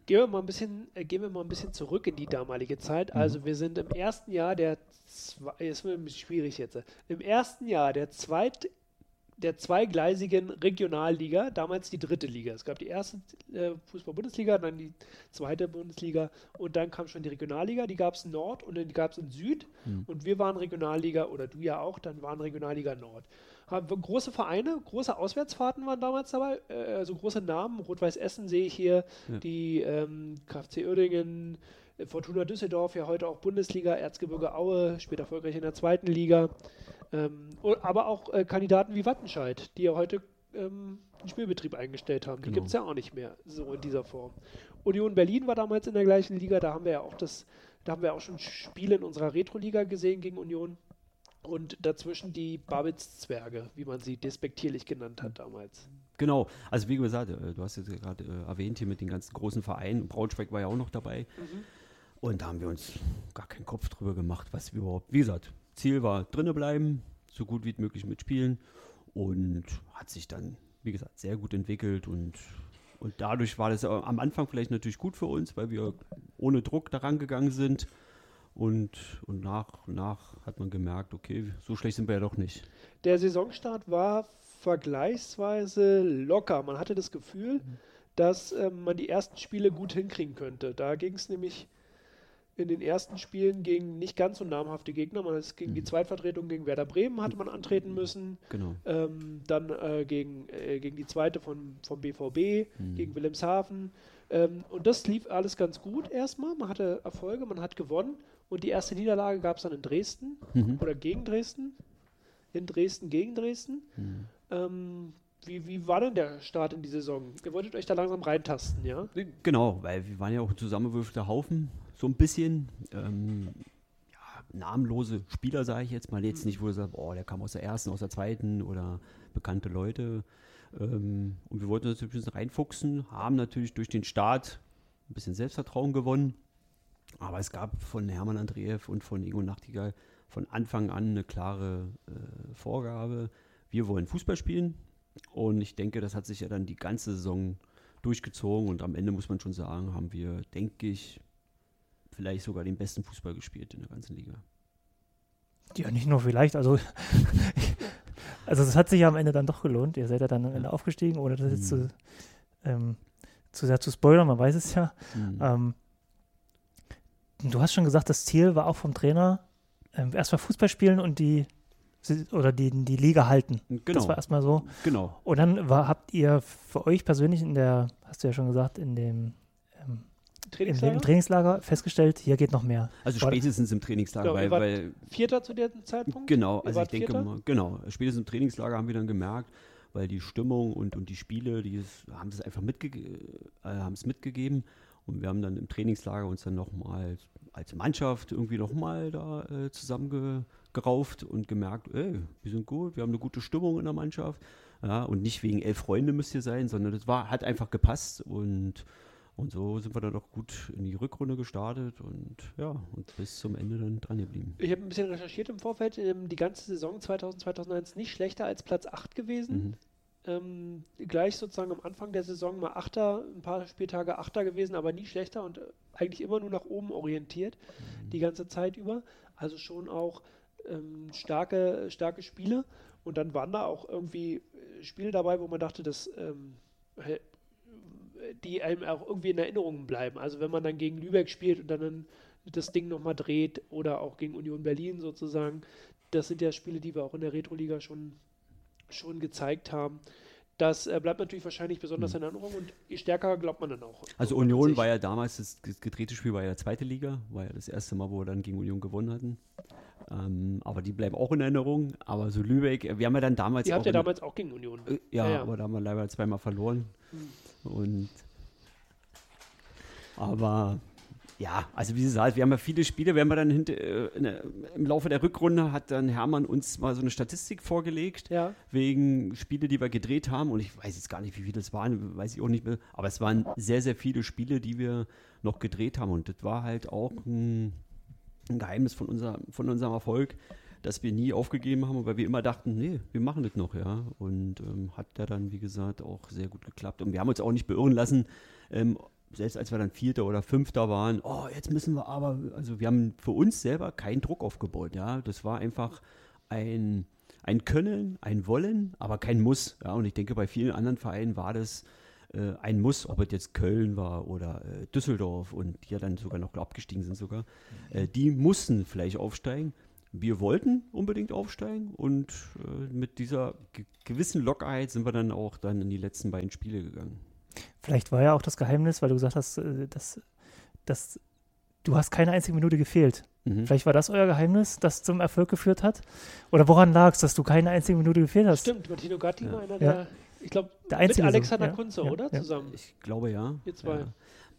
Gehen wir mal ein bisschen, äh, gehen wir mal ein bisschen zurück in die damalige Zeit. Mhm. Also wir sind im ersten Jahr der zwei, wird ein bisschen schwierig jetzt. Im ersten Jahr der zweit der zweigleisigen Regionalliga, damals die dritte Liga. Es gab die erste äh, Fußball-Bundesliga, dann die zweite Bundesliga und dann kam schon die Regionalliga. Die gab es in Nord und die gab es in Süd. Mhm. Und wir waren Regionalliga, oder du ja auch, dann waren Regionalliga Nord. Große Vereine, große Auswärtsfahrten waren damals dabei, äh, also große Namen. Rot-Weiß Essen sehe ich hier, Ja. die ähm, KfC Uerdingen, äh, Fortuna Düsseldorf, ja heute auch Bundesliga, Erzgebirge Aue, später erfolgreich in der zweiten Liga. Ähm, aber auch äh, Kandidaten wie Wattenscheid, die ja heute ähm, den Spielbetrieb eingestellt haben. Die Genau. gibt es ja auch nicht mehr so in dieser Form. Union Berlin war damals in der gleichen Liga, da haben wir ja auch das, da haben wir auch schon Spiele in unserer Retro-Liga gesehen gegen Union. Und dazwischen die Babitz-Zwerge, wie man sie despektierlich genannt hat damals. Genau, also wie gesagt, äh, du hast es ja gerade äh, erwähnt hier mit den ganzen großen Vereinen. Braunschweig war ja auch noch dabei. Und da haben wir uns gar keinen Kopf drüber gemacht, was wir überhaupt, wie gesagt, Ziel war drinnen bleiben, so gut wie möglich mitspielen und hat sich dann, wie gesagt, sehr gut entwickelt und, und dadurch war das äh, am Anfang vielleicht natürlich gut für uns, weil wir ohne Druck daran gegangen sind und, und nach und nach hat man gemerkt, okay, so schlecht sind wir ja doch nicht. Der Saisonstart war vergleichsweise locker. Man hatte das Gefühl, dass ähm, man die ersten Spiele gut hinkriegen könnte. Da ging es nämlich in den ersten Spielen gegen nicht ganz so namhafte Gegner. Man ist gegen die Zweitvertretung gegen Werder Bremen hatte man antreten müssen. Genau. Ähm, dann äh, gegen, äh, gegen die zweite von, vom BVB, Mhm. gegen Wilhelmshaven. Ähm, und das lief alles ganz gut erstmal. Man hatte Erfolge, man hat gewonnen. Und die erste Niederlage gab es dann in Dresden Mhm. oder gegen Dresden. In Dresden gegen Dresden. Mhm. Ähm, wie, wie war denn der Start in die Saison? Ihr wolltet euch da langsam reintasten, ja? Genau, weil wir waren ja auch ein zusammengewürfelter Haufen, so ein bisschen. Ähm, ja, namenlose Spieler, sage ich jetzt mal. Jetzt nicht, wo du sagst, boah, der kam aus der ersten, aus der zweiten oder bekannte Leute. Ähm, und wir wollten uns natürlich ein bisschen reinfuchsen, haben natürlich durch den Start ein bisschen Selbstvertrauen gewonnen. Aber es gab von Hermann Andreev und von Ingo Nachtigall von Anfang an eine klare äh, Vorgabe. Wir wollen Fußball spielen. Und ich denke, das hat sich ja dann die ganze Saison durchgezogen. Und am Ende muss man schon sagen, haben wir, denke ich, vielleicht sogar den besten Fußball gespielt in der ganzen Liga. Ja, nicht nur vielleicht, also, also es hat sich ja am Ende dann doch gelohnt. Ihr seid ja dann am Ende aufgestiegen, ohne das jetzt Mhm. zu, ähm, zu sehr zu spoilern, man weiß es ja. Mhm. Ähm, du hast schon gesagt, das Ziel war auch vom Trainer, ähm, erstmal Fußball spielen und die oder die, die Liga halten. genau, Das war erstmal so. genau. Und dann war, habt ihr für euch persönlich in der, hast du ja schon gesagt, in dem, ähm, in Trainingslager? dem Trainingslager festgestellt, hier geht noch mehr. Also War- spätestens im Trainingslager, Genau, weil, weil Vierter zu dem Zeitpunkt? Genau, Ihr also ich denke Vierter? mal, genau, spätestens im Trainingslager haben wir dann gemerkt, weil die Stimmung und, und die Spiele, die ist, haben es einfach mitgege äh, haben es mitgegeben Und wir haben dann im Trainingslager uns dann nochmal als Mannschaft irgendwie nochmal da äh, zusammengerauft und gemerkt, ey, wir sind gut, wir haben eine gute Stimmung in der Mannschaft. Ja, und nicht wegen elf Freunde müsst ihr sein, sondern das war, hat einfach gepasst und und so sind wir dann auch gut in die Rückrunde gestartet und ja, und bis zum Ende dann dran geblieben. Ich habe ein bisschen recherchiert im Vorfeld. Ähm, die ganze Saison 2000, 2001 nicht schlechter als Platz 8 gewesen. Mhm. Ähm, gleich sozusagen am Anfang der Saison mal Achter, ein paar Spieltage Achter gewesen, aber nie schlechter und äh, eigentlich immer nur nach oben orientiert, mhm. die ganze Zeit über. Also schon auch ähm, starke, starke Spiele. Und dann waren da auch irgendwie äh, Spiele dabei, wo man dachte, dass ähm, die einem auch irgendwie in Erinnerung bleiben. Also wenn man dann gegen Lübeck spielt und dann das Ding nochmal dreht oder auch gegen Union Berlin sozusagen, das sind ja Spiele, die wir auch in der Retro-Liga schon, schon gezeigt haben. Das äh, bleibt natürlich wahrscheinlich besonders in Erinnerung und je stärker glaubt man dann auch. Also Union war ja damals, das gedrehte Spiel war ja zweite Liga, war ja das erste Mal, wo wir dann gegen Union gewonnen hatten. Ähm, aber die bleiben auch in Erinnerung. Aber so Lübeck, wir haben ja dann damals. Die habt ihr damals auch gegen Union. Äh, ja, ja, ja, aber da haben wir leider zweimal verloren. Hm. Und aber ja, also wie gesagt, wir haben ja viele Spiele, wir haben ja dann hinter, äh, im Laufe der Rückrunde hat dann Hermann uns mal so eine Statistik vorgelegt, ja. wegen Spiele, die wir gedreht haben. Und ich weiß jetzt gar nicht, wie viele das waren, weiß ich auch nicht mehr. Aber es waren sehr, sehr viele Spiele, die wir noch gedreht haben. Und das war halt auch ein, ein Geheimnis von, unser, von unserem Erfolg, dass wir nie aufgegeben haben, weil wir immer dachten, nee, wir machen das noch, ja. Und ähm, hat da dann, wie gesagt, auch sehr gut geklappt. Und wir haben uns auch nicht beirren lassen, ähm, selbst als wir dann Vierter oder Fünfter waren, oh, jetzt müssen wir aber, also wir haben für uns selber keinen Druck aufgebaut, ja. Das war einfach ein, ein Können, ein Wollen, aber kein Muss, ja. Und ich denke, bei vielen anderen Vereinen war das äh, ein Muss, ob es jetzt Köln war oder äh, Düsseldorf und die ja dann sogar noch abgestiegen sind sogar. Äh, die mussten vielleicht aufsteigen. Wir wollten unbedingt aufsteigen und äh, mit dieser gewissen Lockerheit sind wir dann auch dann in die letzten beiden Spiele gegangen. Vielleicht war ja auch das Geheimnis, weil du gesagt hast, äh, dass, dass du hast keine einzige Minute gefehlt. Mhm. Vielleicht war das euer Geheimnis, das zum Erfolg geführt hat? Oder woran lag es, dass du keine einzige Minute gefehlt hast? Stimmt, Martino Gatti ja. war einer der, ich glaube, mit Alexander so. Kunze, ja. oder? Zusammen. Ich glaube ja. Ihr zwei.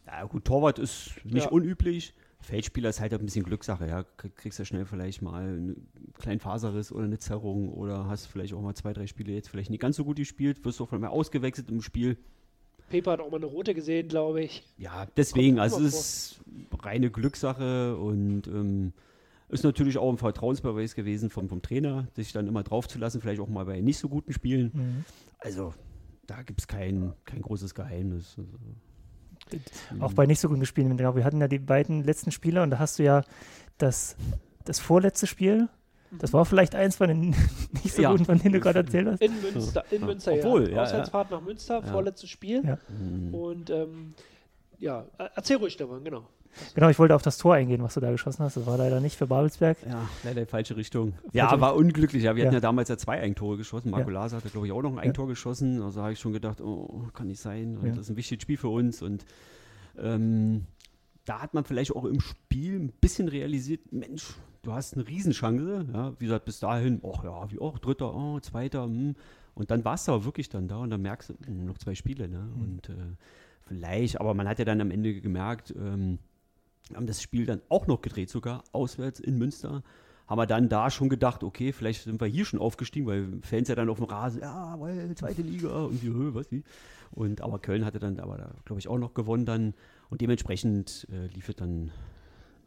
Ja. gut, Torwart ist nicht unüblich. Feldspieler ist halt ein bisschen Glückssache, ja. Kriegst ja schnell vielleicht mal einen kleinen Faserriss oder eine Zerrung oder hast vielleicht auch mal zwei, drei Spiele jetzt vielleicht nicht ganz so gut gespielt, wirst du auch mal ausgewechselt im Spiel. Pepe hat auch mal eine rote gesehen, glaube ich. Ja, deswegen, also es ist reine Glückssache und ähm, ist natürlich auch ein Vertrauensbeweis gewesen vom, vom Trainer, sich dann immer drauf zu lassen, vielleicht auch mal bei nicht so guten Spielen. Mhm. Also da gibt es kein, kein großes Geheimnis. Also, auch bei nicht so guten Spielen. Genau, wir hatten ja die beiden letzten Spiele und da hast du ja das, das vorletzte Spiel das war vielleicht eins von den nicht so ja. guten, von denen du gerade erzählt hast. In Münster, in Münster Obwohl, ja. Auswärtsfahrt nach Münster, vorletztes Spiel. Ja. Mhm. Und ähm, ja, erzähl ruhig, Stefan, genau. Genau, ich wollte auf das Tor eingehen, was du da geschossen hast. Das war leider nicht für Babelsberg. Ja, leider in falsche Richtung. Ja, war unglücklich. Ja, wir hatten ja damals ja zwei Eigentore geschossen. Marco ja. Lase hatte, glaube ich, auch noch ein Eigentor geschossen. Also habe ich schon gedacht, oh, kann nicht sein. Und das ist ein wichtiges Spiel für uns. Und ähm, da hat man vielleicht auch im Spiel ein bisschen realisiert, Mensch, du hast eine Riesenchance. Ja, wie gesagt, bis dahin, ach ja, wie auch, dritter, oh, zweiter, hm. Und dann warst du aber wirklich dann da und dann merkst du, hm, noch zwei Spiele, ne? Mhm. Und äh, vielleicht, aber man hat ja dann am Ende gemerkt, ähm, haben das Spiel dann auch noch gedreht, sogar auswärts in Münster. Haben wir dann da schon gedacht, okay, vielleicht sind wir hier schon aufgestiegen, weil Fans ja dann auf dem Rasen, ja, weil zweite Liga und wie, was wie. Und aber Köln hatte dann aber da, glaube ich, auch noch gewonnen dann. Und dementsprechend äh, lief es dann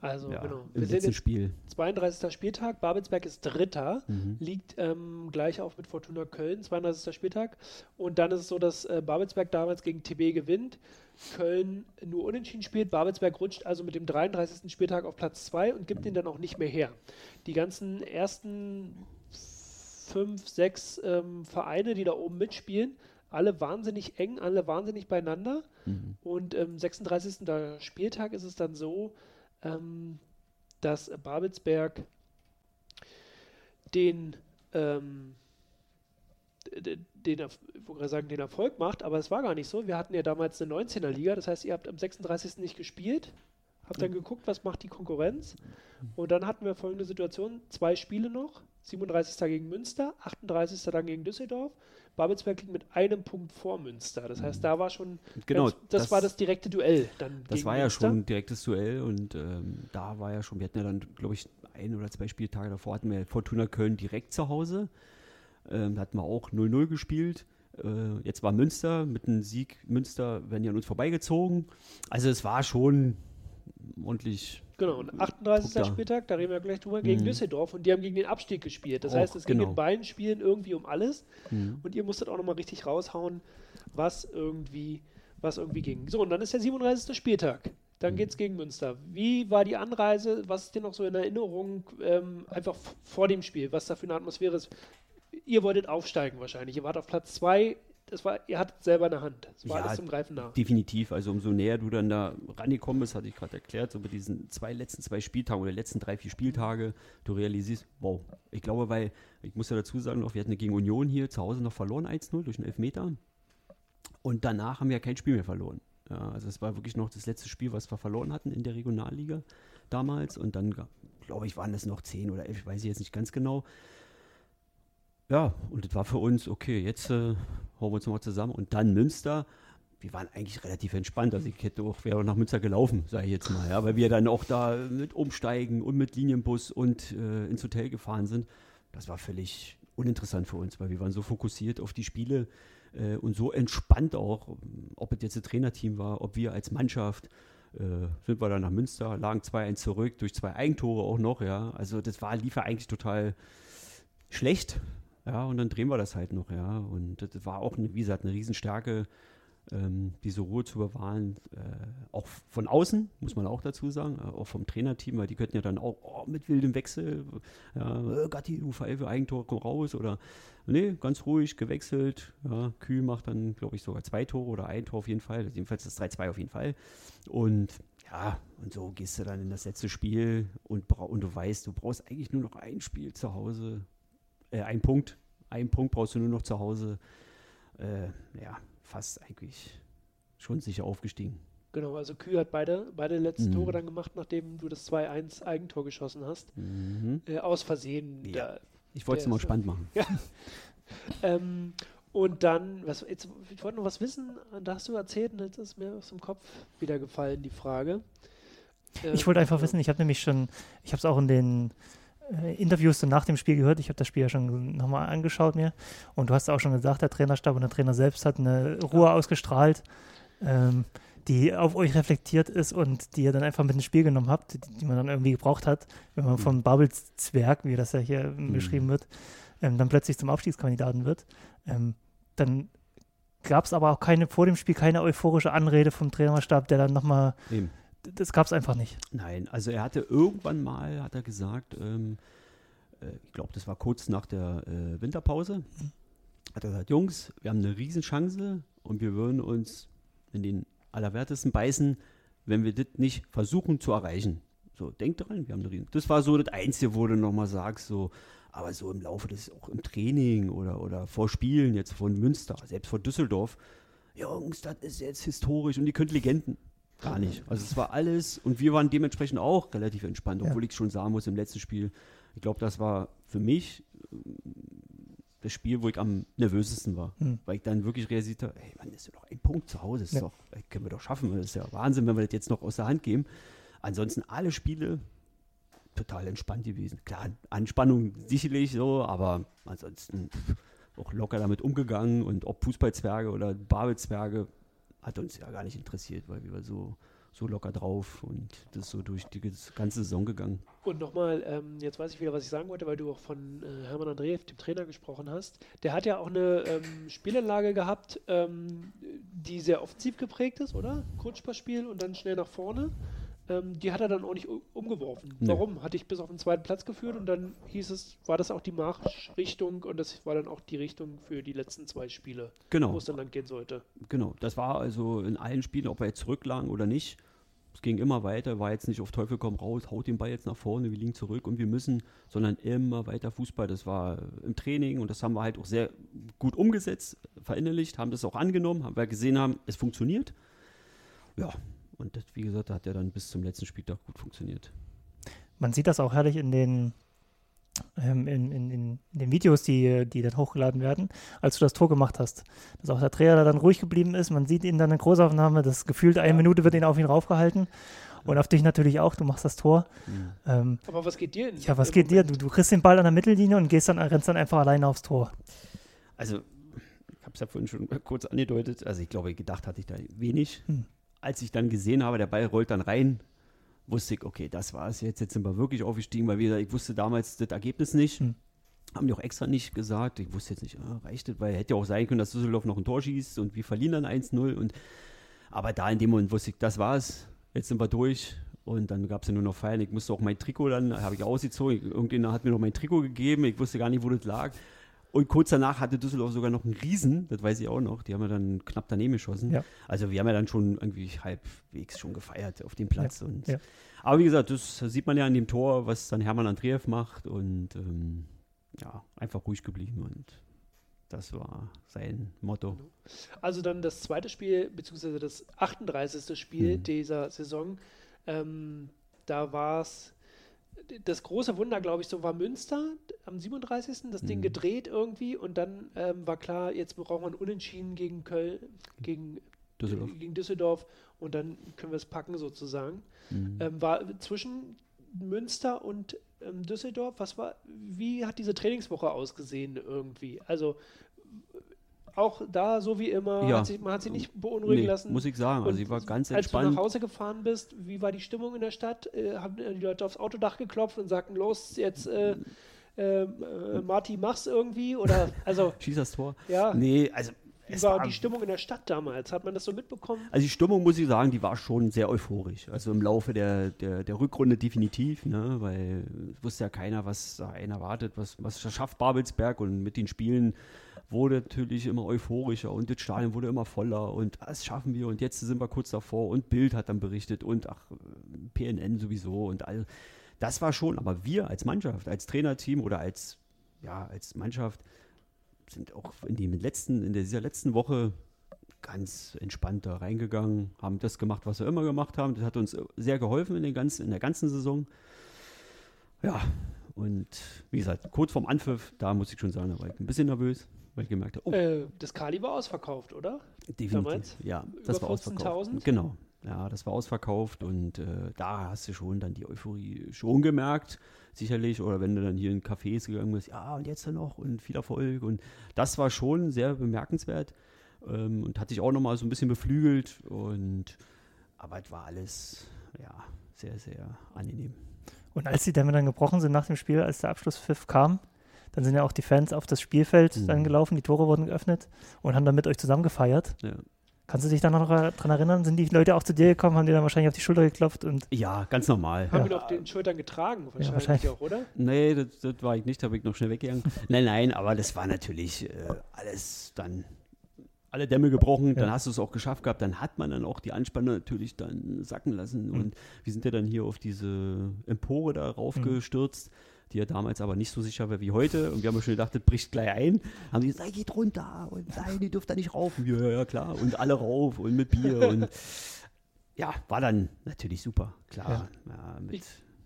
also ja, genau. Wir Im letzten Spiel. 32. Spieltag. Babelsberg ist Dritter, mhm. liegt ähm, gleich auf mit Fortuna Köln. 32. Spieltag. Und dann ist es so, dass äh, Babelsberg damals gegen TB gewinnt. Köln nur unentschieden spielt. Babelsberg rutscht also mit dem 33. Spieltag auf Platz 2 und gibt ihn dann auch nicht mehr her. Die ganzen ersten fünf, sechs ähm, Vereine, die da oben mitspielen, alle wahnsinnig eng, alle wahnsinnig beieinander. Mhm. Und am ähm, 36. Spieltag ist es dann so, ähm, dass Babelsberg den, ähm, den, den, sagen, den Erfolg macht, aber es war gar nicht so. Wir hatten ja damals eine 19er Liga, das heißt, ihr habt am 36. nicht gespielt, habt dann geguckt, was macht die Konkurrenz. Und dann hatten wir folgende Situation: zwei Spiele noch, 37. gegen Münster, 38. dann gegen Düsseldorf. Babelsberg liegt mit einem Punkt vor Münster. Das heißt, da war schon, Genau, ganz, das, das- war das direkte Duell. Dann Das war ja Münster. schon ein direktes Duell und ähm, da war ja schon, wir hatten ja dann, glaube ich, ein oder zwei Spieltage davor hatten wir Fortuna Köln direkt zu Hause. Ähm, da hatten wir auch 0-0 gespielt. Äh, jetzt war Münster mit einem Sieg. Münster werden ja an uns vorbeigezogen. Also es war schon ordentlich. Genau, und 38. Druck da. Spieltag, da reden wir gleich drüber, gegen Mhm. Düsseldorf und die haben gegen den Abstieg gespielt. Das Auch, heißt, es ging genau. in beiden Spielen irgendwie um alles Mhm. und ihr musstet auch nochmal richtig raushauen, was irgendwie, was irgendwie ging. So, und dann ist der 37. Spieltag. Dann Mhm. geht's gegen Münster. Wie war die Anreise? Was ist dir noch so in Erinnerung, ähm, einfach vor dem Spiel, was da für eine Atmosphäre ist? Ihr wolltet aufsteigen wahrscheinlich. Ihr wart auf Platz zwei. Das war, ihr hattet selber in der Hand. Es war Ja, alles zum Greifen nah. Definitiv, also umso näher du dann da rangekommen bist, hatte ich gerade erklärt, so bei diesen zwei letzten zwei Spieltagen oder letzten drei, vier Spieltage, du realisierst, wow, ich glaube, weil, ich muss ja dazu sagen noch, wir hatten gegen Union hier zu Hause noch verloren, 1-0 durch einen Elfmeter und danach haben wir kein Spiel mehr verloren. Ja, also es war wirklich noch das letzte Spiel, was wir verloren hatten in der Regionalliga damals und dann, glaube ich, waren es noch zehn oder elf, weiß ich jetzt nicht ganz genau. Ja, und das war für uns, okay, jetzt äh, hauen wir uns nochmal zusammen. Und dann Münster, wir waren eigentlich relativ entspannt. Also ich hätte auch, wäre auch nach Münster gelaufen, sage ich jetzt mal, ja, weil wir dann auch da mit Umsteigen und mit Linienbus und äh, ins Hotel gefahren sind. Das war völlig uninteressant für uns, weil wir waren so fokussiert auf die Spiele äh, und so entspannt auch, ob es jetzt ein Trainerteam war, ob wir als Mannschaft. Äh, sind wir dann nach Münster, lagen 2-1 zurück, durch zwei Eigentore auch noch, ja. Also das war, lief ja eigentlich total schlecht. Ja, und dann drehen wir das halt noch, ja. Und das war auch, eine, wie gesagt, eine Riesenstärke, ähm, diese Ruhe zu bewahren. Äh, auch von außen, muss man auch dazu sagen, äh, auch vom Trainerteam, weil die könnten ja dann auch oh, mit wildem Wechsel, ja, äh, Gatti, du Pfeife, Eigentor, komm raus. Oder, nee, ganz ruhig gewechselt. Ja, Kühl macht dann, glaube ich, sogar zwei Tore oder ein Tor auf jeden Fall. Jedenfalls das 3-2 auf jeden Fall. Und ja, und so gehst du dann in das letzte Spiel und, und du weißt, du brauchst eigentlich nur noch ein Spiel zu Hause äh, ein Punkt. Ein Punkt brauchst du nur noch zu Hause. Äh, ja, fast eigentlich schon sicher aufgestiegen. Genau, also Kühe hat beide, beide letzten Mhm. Tore dann gemacht, nachdem du das 2-1 Eigentor geschossen hast. Mhm. Äh, aus Versehen. Ja. Da, Ich wollte es mal spannend machen. ähm, und dann, was, jetzt, ich wollte noch was wissen, da hast du erzählt und jetzt ist mir aus dem Kopf wieder gefallen, die Frage. Ich wollte einfach Ähm, wissen, ich habe nämlich schon, ich habe es auch in den äh, Interviews so nach dem Spiel gehört, ich habe das Spiel ja schon nochmal angeschaut mir und du hast auch schon gesagt, der Trainerstab und der Trainer selbst hat eine Ruhe ausgestrahlt, ähm, die auf euch reflektiert ist und die ihr dann einfach mit ins Spiel genommen habt, die, die man dann irgendwie gebraucht hat, wenn man Mhm. von Babels Zwerg, wie das ja hier Mhm. beschrieben wird, ähm, dann plötzlich zum Abstiegskandidaten wird. Ähm, dann gab es aber auch keine, vor dem Spiel keine euphorische Anrede vom Trainerstab, der dann nochmal. Das gab es einfach nicht. Nein, also er hatte irgendwann mal, hat er gesagt, ähm, äh, ich glaube, das war kurz nach der äh, Winterpause, hat er gesagt, Jungs, wir haben eine Riesenchance und wir würden uns in den Allerwertesten beißen, wenn wir das nicht versuchen zu erreichen. So, denkt dran, wir haben eine Riesen. Das war so das Einzige, wo du nochmal sagst, so, aber so im Laufe des, auch im Training oder, oder vor Spielen jetzt von Münster, selbst vor Düsseldorf, Jungs, das ist jetzt historisch und die könnt Legenden. Gar nicht. Also es war alles und wir waren dementsprechend auch relativ entspannt, Ja. obwohl ich schon sagen muss im letzten Spiel, ich glaube, das war für mich ähm, das Spiel, wo ich am nervösesten war. Hm. Weil ich dann wirklich realisiert habe, ey, Mann, das ist ja noch ein Punkt zu Hause, das ist Ja. doch, ey, können wir doch schaffen. Das ist ja Wahnsinn, wenn wir das jetzt noch aus der Hand geben. Ansonsten alle Spiele total entspannt gewesen. Klar, Anspannung sicherlich so, aber ansonsten auch locker damit umgegangen und ob Fußballzwerge oder Babelzwerge hat uns ja gar nicht interessiert, weil wir waren so, so locker drauf und das ist so durch die ganze Saison gegangen. Und nochmal, ähm, jetzt weiß ich wieder, was ich sagen wollte, weil du auch von äh, Hermann Andreev, dem Trainer, gesprochen hast. Der hat ja auch eine ähm, Spielanlage gehabt, ähm, die sehr offensiv geprägt ist, oder? Kurzpassspiel und dann schnell nach vorne. Ähm, die hat er dann auch nicht umgeworfen. Nee. Warum? Hatte ich bis auf den zweiten Platz geführt und dann hieß es, war das auch die Marschrichtung und das war dann auch die Richtung für die letzten zwei Spiele, wo Genau, es dann lang gehen sollte. genau. Das war also in allen Spielen, ob wir jetzt zurücklagen oder nicht. Es ging immer weiter, war jetzt nicht auf Teufel komm raus, haut den Ball jetzt nach vorne, wir liegen zurück und wir müssen, sondern immer weiter Fußball. Das war im Training und das haben wir halt auch sehr gut umgesetzt, verinnerlicht, haben das auch angenommen, haben wir gesehen haben, es funktioniert. Ja, und das, wie gesagt, hat ja dann bis zum letzten Spieltag gut funktioniert. Man sieht das auch herrlich in den ähm, in, in, in, den Videos, die, die dann hochgeladen werden, als du das Tor gemacht hast. Dass auch der Trainer dann ruhig geblieben ist. Man sieht ihn dann in Großaufnahme, das gefühlt eine Minute wird ihn auf ihn raufgehalten. Und auf dich natürlich auch, du machst das Tor. Mhm. Ähm, Aber was geht dir? In, ja, was geht Moment? dir? Du, du kriegst den Ball an der Mittellinie und gehst dann, rennst dann einfach alleine aufs Tor. Also, ich habe es ja vorhin schon kurz angedeutet. Also, ich glaube, gedacht hatte ich da wenig. Hm. Als ich dann gesehen habe, der Ball rollt dann rein, wusste ich, okay, das war es jetzt. Jetzt sind wir wirklich aufgestiegen, weil wir, ich wusste damals das Ergebnis nicht. Hm. Haben die auch extra nicht gesagt. Ich wusste jetzt nicht, ah, reicht das, weil hätte ja auch sein können, dass Düsseldorf noch ein Tor schießt und wir verlieren dann 1-0. aber da in dem Moment wusste ich, das war's jetzt sind wir durch. Und dann gab es ja nur noch Feiern. Ich musste auch mein Trikot dann, habe ich ausgezogen. Irgendjemand hat mir noch mein Trikot gegeben. Ich wusste gar nicht, wo das lag. Und kurz danach hatte Düsseldorf sogar noch einen Riesen, das weiß ich auch noch. Die haben wir dann knapp daneben geschossen. Ja. Also wir haben ja dann schon irgendwie halbwegs schon gefeiert auf dem Platz. Ja. Und, ja. Aber wie gesagt, das sieht man ja an dem Tor, was dann Hermann Andreev macht. Und ähm, ja, einfach ruhig geblieben. Und das war sein Motto. Also dann das zweite Spiel, beziehungsweise das 38. Spiel mhm. dieser Saison. Ähm, da war es das große Wunder, glaube ich, so war Münster am 37. das mhm. Ding gedreht irgendwie und dann ähm, war klar, jetzt brauchen wir ein Unentschieden gegen Köln, gegen Düsseldorf, gegen Düsseldorf und dann können wir es packen sozusagen. Mhm. Ähm, war zwischen Münster und ähm, Düsseldorf, was war, wie hat diese Trainingswoche ausgesehen irgendwie? Also auch da, so wie immer, ja. hat sich, man hat sich nicht beunruhigen nee, lassen. Muss ich sagen, also sie war ganz entspannt. Als du nach Hause gefahren bist, wie war die Stimmung in der Stadt? Äh, haben die Leute aufs Autodach geklopft und sagten, los, jetzt äh, äh, äh Marty, mach's irgendwie? Oder, also, Schieß das Tor. Ja. Nee, also war die Stimmung in der Stadt damals? Hat man das so mitbekommen? Also die Stimmung, muss ich sagen, die war schon sehr euphorisch. Also im Laufe der, der, der Rückrunde definitiv, ne? weil wusste ja keiner, was da einen erwartet, was, was schafft Babelsberg und mit den Spielen wurde natürlich immer euphorischer und das Stadion wurde immer voller und das schaffen wir und jetzt sind wir kurz davor und Bild hat dann berichtet und ach, PNN sowieso und all. Das war schon, aber wir als Mannschaft, als Trainerteam oder als, ja, als Mannschaft, sind auch in, die letzten, in dieser letzten Woche ganz entspannt da reingegangen, haben das gemacht, was wir immer gemacht haben. Das hat uns sehr geholfen in, den ganzen, in der ganzen Saison. Ja, und wie gesagt, kurz vorm Anpfiff, da muss ich schon sagen, da war ich ein bisschen nervös, weil ich gemerkt habe, oh. Äh, das Kali war ausverkauft, oder? Definitiv, ja. Das Über war ausverkauft. Genau, ja, das war ausverkauft und äh, da hast du schon dann die Euphorie schon gemerkt sicherlich. Oder wenn du dann hier in Cafés gegangen bist, ja, und jetzt dann noch und viel Erfolg. Und das war schon sehr bemerkenswert ähm, und hat sich auch nochmal so ein bisschen beflügelt. Und aber es war alles, ja, sehr, sehr angenehm. Und als die Dämme dann gebrochen sind nach dem Spiel, als der Abschlusspfiff kam, dann sind ja auch die Fans auf das Spielfeld mhm. dann gelaufen, die Tore wurden geöffnet und haben dann mit euch zusammen gefeiert. Ja. Kannst du dich da noch daran erinnern? Sind die Leute auch zu dir gekommen, haben die dann wahrscheinlich auf die Schulter geklopft? Und ja, ganz normal. Haben ja. wir auf den Schultern getragen, wahrscheinlich, ja, wahrscheinlich. auch, oder? Nee, das, das war ich nicht, da bin ich noch schnell weggegangen. nein, nein, aber das war natürlich äh, alles dann alle Dämme gebrochen, ja. dann hast du es auch geschafft gehabt, dann hat man dann auch die Anspannung natürlich dann sacken lassen mhm. und wir sind ja dann hier auf diese Empore da raufgestürzt. Mhm die ja damals aber nicht so sicher war wie heute. Und wir haben schon gedacht, das bricht gleich ein. Haben die gesagt, geht runter und nein, die dürft da nicht rauf. Und ja, ja, klar. Und alle rauf und mit Bier. und ja, war dann natürlich super, klar. Ja. Ja, ich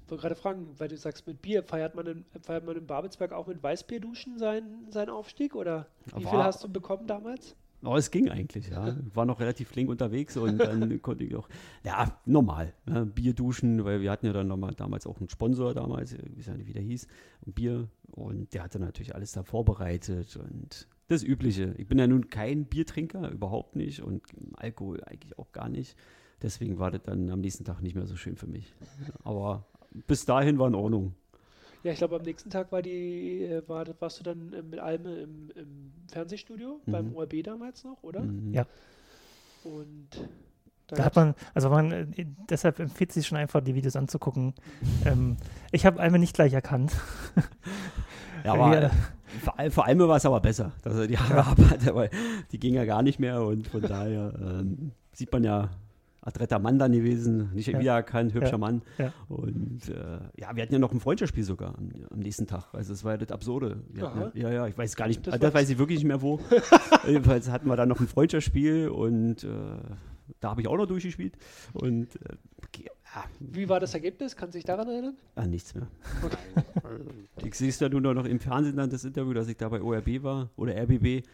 wollte gerade fragen, weil du sagst, mit Bier, feiert man in, feiert man in Babelsberg auch mit Weißbierduschen seinen, seinen Aufstieg? Oder wie war, viel hast du bekommen damals? Oh, es ging eigentlich, ja. War noch relativ flink unterwegs und dann konnte ich auch, ja, normal, ne? Bier duschen, weil wir hatten ja dann nochmal damals auch einen Sponsor damals, ich weiß nicht, wie der hieß, ein Bier und der hatte natürlich alles da vorbereitet und das Übliche. Ich bin ja nun kein Biertrinker, überhaupt nicht und Alkohol eigentlich auch gar nicht. Deswegen war das dann am nächsten Tag nicht mehr so schön für mich. Aber bis dahin war in Ordnung. Ja, ich glaube, am nächsten Tag war die, äh, war, warst du dann äh, mit Alme im, im Fernsehstudio, mhm. beim ORB damals noch, oder? Mhm. Ja. Und da, hat man, also man, äh, deshalb empfiehlt sich schon einfach, die Videos anzugucken. ähm, ich habe Alme nicht gleich erkannt. ja, aber vor, vor allem war es aber besser, dass er die Haare abhatte, weil die ging ja gar nicht mehr und von daher ähm, sieht man ja, adretter Mann dann gewesen, nicht ja. wiedererkannt, hübscher ja. Mann. Ja. Und äh, ja, wir hatten ja noch ein Freundschaftsspiel sogar am, am, nächsten Tag. Also es war ja das Absurde. Ja, ja, ja, ich weiß gar nicht, das, das weiß ich wirklich nicht mehr wo. Jedenfalls hatten wir dann noch ein Freundschaftsspiel und äh, da habe ich auch noch durchgespielt. Und äh, Wie war das Ergebnis? Kannst du dich daran erinnern? ah, nichts mehr. Okay. Ich sehe es ja nur noch im Fernsehen dann das Interview, dass ich da bei ORB war oder RBB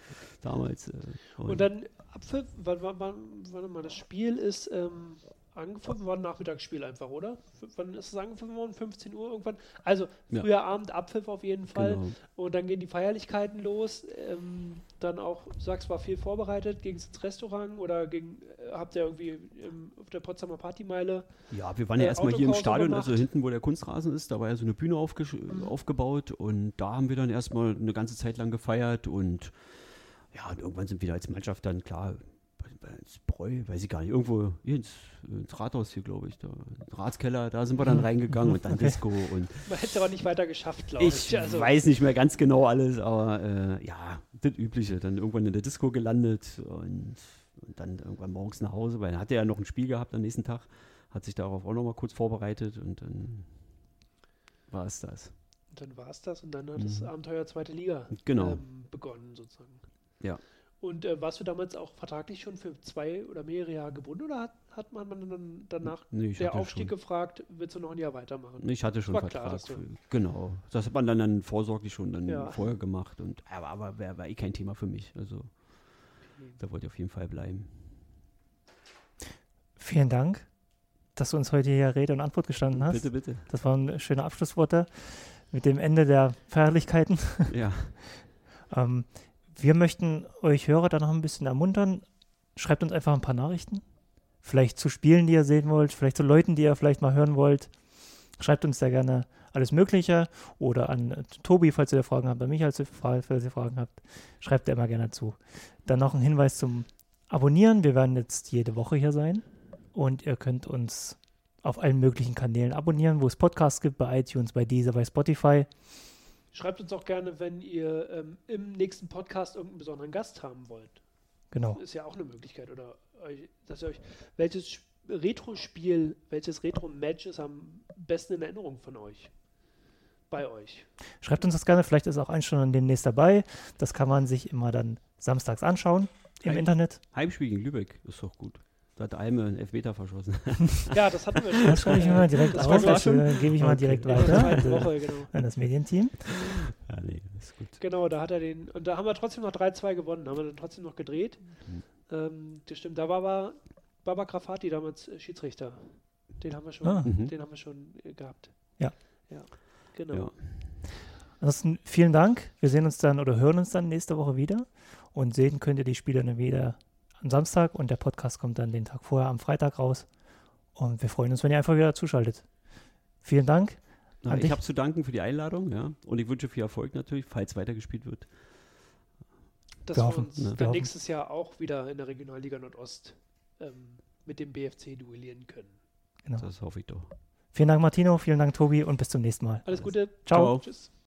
damals. Äh, Und dann Abpfiff, wann, wann, mal, das Spiel ist ähm, angepfiffen, war ein Nachmittagsspiel einfach, oder? Wann ist es angepfiffen worden? 15 Uhr irgendwann? Also Ja. früher Abend, Abpfiff auf jeden Fall. genau. Und dann gehen die Feierlichkeiten los. Ähm, dann auch, du sagst, war viel vorbereitet. Ging es ins Restaurant oder ging, äh, habt ihr irgendwie im, auf der Potsdamer Partymeile? Ja, wir waren ja äh, erstmal hier im Stadion, gemacht. also hinten, wo der Kunstrasen ist, da war ja so eine Bühne aufgesch- Mhm. aufgebaut und da haben wir dann erstmal eine ganze Zeit lang gefeiert und ja, und irgendwann sind wir als Mannschaft dann klar ins Bräu, weiß ich gar nicht, irgendwo hier ins, ins Rathaus hier, glaube ich, da, Ratskeller, da sind wir dann reingegangen und dann. Disco und Man hätte es aber nicht weiter geschafft, glaube ich. ich Also, weiß nicht mehr ganz genau alles, aber äh, ja, das Übliche. Dann irgendwann in der Disco gelandet und, und dann irgendwann morgens nach Hause, weil er hatte ja noch ein Spiel gehabt am nächsten Tag, hat sich darauf auch nochmal kurz vorbereitet und dann war es das. Und dann war es das und dann hat das Mhm. Abenteuer zweite Liga Genau. ähm, begonnen, sozusagen. Ja. Und äh, warst du damals auch vertraglich schon für zwei oder mehrere Jahre gebunden oder hat, hat man dann danach Nee, ich der Aufstieg schon, gefragt, willst du noch ein Jahr weitermachen? nee, ich hatte schon war Vertrag. klar, für, genau. Das hat man dann, dann vorsorglich schon dann Ja. vorher gemacht. Und, aber aber wäre war eh kein Thema für mich. Also Okay. da wollte ich auf jeden Fall bleiben. Vielen Dank, dass du uns heute hier Rede und Antwort gestanden hast. Bitte, bitte. Das waren schöne Abschlussworte mit dem Ende der Feierlichkeiten. Ja. Ähm, wir möchten euch Hörer da noch ein bisschen ermuntern. Schreibt uns einfach ein paar Nachrichten. Vielleicht zu Spielen, die ihr sehen wollt, vielleicht zu Leuten, die ihr vielleicht mal hören wollt. Schreibt uns da gerne alles Mögliche oder an Tobi, falls ihr Fragen habt, an mich, falls ihr Fragen habt. Schreibt da immer gerne zu. Dann noch ein Hinweis zum Abonnieren. Wir werden jetzt jede Woche hier sein und ihr könnt uns auf allen möglichen Kanälen abonnieren, wo es Podcasts gibt, bei iTunes, bei Deezer, bei Spotify. Schreibt uns auch gerne, wenn ihr ähm, im nächsten Podcast irgendeinen besonderen Gast haben wollt. Genau. Ist ja auch eine Möglichkeit. Oder euch, dass ihr euch, welches Sp- Retro-Spiel, welches Retro-Match ist am besten in Erinnerung von euch? Bei euch. Schreibt uns das gerne, vielleicht ist auch eins schon demnächst dabei. Das kann man sich immer dann samstags anschauen im Ein- Internet. Heimspiel gegen Lübeck ist doch gut. Da hat Alme einen Elfmeter verschossen. Ja, das hatten wir schon. Das schreibe ich mir mal direkt Das war auf, klar das schon. äh, gebe ich mal Okay. direkt weiter an, Woche, genau. an das Medienteam. ja, nee, ist gut. Genau, da hat er den. Und da haben wir trotzdem noch 3-2 gewonnen. Haben wir dann trotzdem noch gedreht. Mhm. Ähm, das stimmt. Da war aber Baba Grafati damals äh, Schiedsrichter. Den haben wir schon, Ah. Mhm. den haben wir schon äh, gehabt. Ja. Ja. Genau. Ja. Ansonsten vielen Dank. Wir sehen uns dann oder hören uns dann nächste Woche wieder. Und sehen könnt ihr die Spiele dann wieder am Samstag und der Podcast kommt dann den Tag vorher am Freitag raus. Und wir freuen uns, wenn ihr einfach wieder zuschaltet. Vielen Dank. Na, ich habe zu danken für die Einladung, ja. Und ich wünsche viel Erfolg natürlich, falls weitergespielt wird. Dass Wir wir, hoffen, uns ne? wir dann hoffen. nächstes Jahr auch wieder in der Regionalliga Nordost ähm, mit dem BFC duellieren können. Genau. Das hoffe ich doch. Vielen Dank, Martino. Vielen Dank, Tobi. Und bis zum nächsten Mal. Alles Gute. Ciao. Ciao. Tschüss.